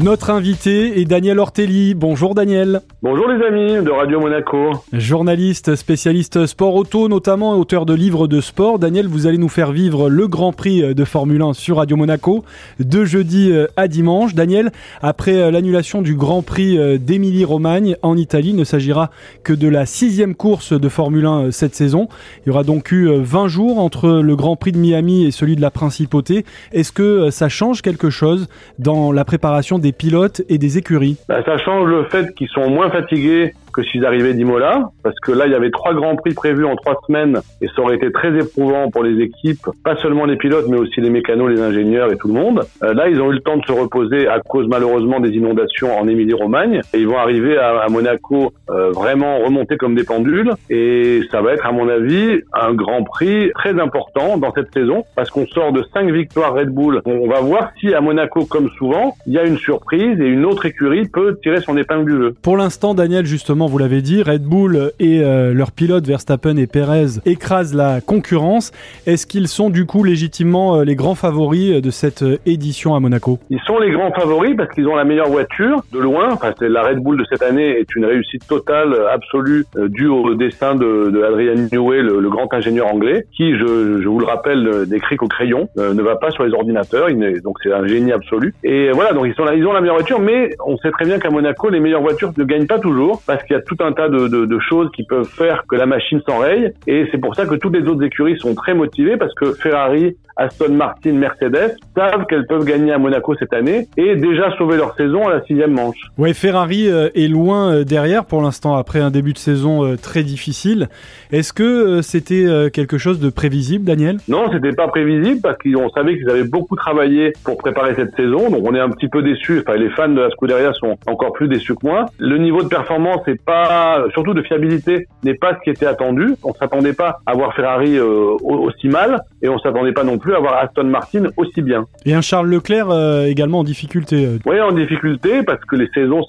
Notre invité est Daniel Ortelli. Bonjour Daniel. Bonjour les amis de Radio Monaco. Journaliste, spécialiste sport auto, notamment auteur de livres de sport. Daniel, vous allez nous faire vivre le Grand Prix de Formule 1 sur Radio Monaco de jeudi à dimanche. Daniel, après l'annulation du Grand Prix d'Émilie-Romagne en Italie, il ne s'agira que de la sixième course de Formule 1 cette saison. Il y aura donc eu 20 jours entre le Grand Prix de Miami et celui de la Principauté. Est-ce que ça change quelque chose dans la préparation des pilotes et des écuries. Bah, Ça change le fait qu'ils sont moins fatigués que s'ils arrivaient d'Imola, parce que là, il y avait trois grands prix prévus en trois semaines, et ça aurait été très éprouvant pour les équipes, pas seulement les pilotes, mais aussi les mécanos, les ingénieurs et tout le monde. Euh, là, ils ont eu le temps de se reposer à cause malheureusement des inondations en Émilie-Romagne, et ils vont arriver à, Monaco euh, vraiment remonter comme des pendules, et ça va être, à mon avis, un grand prix très important dans cette saison, parce qu'on sort de cinq victoires Red Bull. On va voir si à Monaco, comme souvent, il y a une surprise et une autre écurie peut tirer son épingle du jeu. Pour l'instant, Daniel, justement, vous l'avez dit, Red Bull et euh, leurs pilotes Verstappen et Perez écrasent la concurrence. Est-ce qu'ils sont du coup légitimement euh, les grands favoris de cette euh, édition à Monaco? Ils sont les grands favoris parce qu'ils ont la meilleure voiture de loin. Enfin, la Red Bull de cette année est une réussite totale, absolue, due au destin de, de Adrian Newey, le, grand ingénieur anglais, qui, je, vous le rappelle, décrit qu'au crayon, ne va pas sur les ordinateurs. Donc c'est un génie absolu. Et voilà, donc ils ils ont la meilleure voiture, mais on sait très bien qu'à Monaco, les meilleures voitures ne gagnent pas toujours parce qu'il y a tout un tas de, choses qui peuvent faire que la machine s'enraye. Et c'est pour ça que toutes les autres écuries sont très motivées parce que Ferrari, Aston Martin, Mercedes savent qu'elles peuvent gagner à Monaco cette année et déjà sauver leur saison à la sixième manche. Ouais, Ferrari est loin derrière pour l'instant après un début de saison très difficile. Est-ce que c'était quelque chose de prévisible, Daniel? Non, c'était pas prévisible parce qu'on savait qu'ils avaient beaucoup travaillé pour préparer cette saison. Donc on est un petit peu déçus. Enfin, les fans de la Scuderia sont encore plus déçus que moi. Le niveau de performance n'est pas, surtout de fiabilité, n'est pas ce qui était attendu. On s'attendait pas à voir Ferrari euh, aussi mal et on s'attendait pas non plus à voir Aston Martin aussi bien. Et un Charles Leclerc euh, également en difficulté. Oui, en difficulté parce que les saisons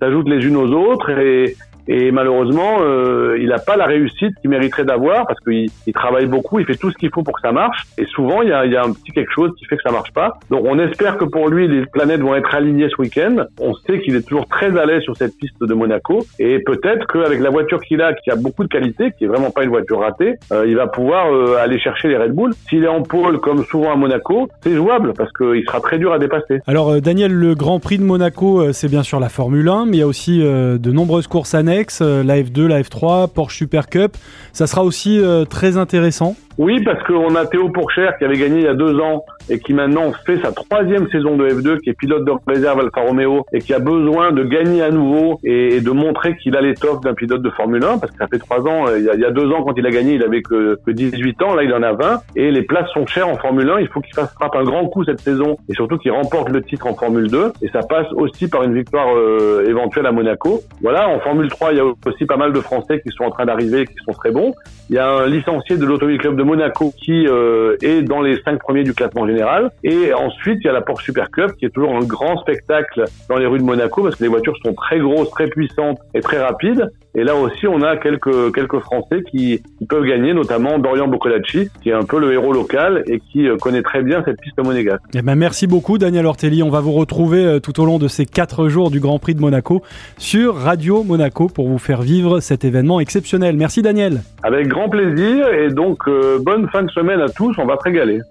s'ajoutent les unes aux autres et, et malheureusement, euh, il n'a pas la réussite qu'il mériterait d'avoir parce qu'il il travaille beaucoup, il fait tout ce qu'il faut pour que ça marche. Et souvent, il y, a, y a, un petit quelque chose qui fait que ça marche pas. Donc, on espère que pour lui, les planètes vont être alignées ce week-end. On sait qu'il est toujours très à l'aise sur cette piste de Monaco. Et peut-être qu'avec la voiture qu'il a, qui a beaucoup de qualité, qui est vraiment pas une voiture ratée, euh, il va pouvoir euh, aller chercher les Red Bull. S'il est en pôle, comme souvent à Monaco, c'est jouable parce qu'il sera très dur à dépasser. Alors, Daniel, le Grand Prix de Monaco, c'est bien sûr la Formule 1, mais il y a aussi de nombreuses courses annexes, la F2, la F3, Porsche Super Cup. Ça sera aussi euh, très intéressant. Oui, parce qu'on a Théo Pourchère qui avait gagné il y a deux ans et qui maintenant fait sa troisième saison de F2, qui est pilote de réserve Alfa Romeo et qui a besoin de gagner à nouveau et, de montrer qu'il a l'étoffe d'un pilote de Formule 1 parce que ça fait trois ans, euh, il y, a, deux ans quand il a gagné, il avait que, que 18 ans, là il en a 20 et les places sont chères en Formule 1. Il faut qu'il fasse frappe un grand coup cette saison et surtout qu'il remporte le titre en Formule 2 et ça passe aussi par une victoire euh, éventuelle à Monaco. Voilà, en Formule 3, il y a aussi pas mal de Français qui sont en train d'arriver et qui sont très bons. Il y a un licencié de l'Automobile Club de Monaco qui euh, est dans les cinq premiers du classement général. Et ensuite, il y a la Porsche Super Cup qui est toujours un grand spectacle dans les rues de Monaco parce que les voitures sont très grosses, très puissantes et très rapides. Et là aussi, on a quelques quelques Français qui, qui peuvent gagner, notamment Dorian Boccolacci, qui est un peu le héros local et qui euh, connaît très bien cette piste monégasque. Eh ben merci beaucoup, Daniel Ortelli. On va vous retrouver euh, tout au long de ces quatre jours du Grand Prix de Monaco sur Radio Monaco pour vous faire vivre cet événement exceptionnel. Merci, Daniel. Avec grand plaisir et donc euh, bonne fin de semaine à tous. On va se régaler.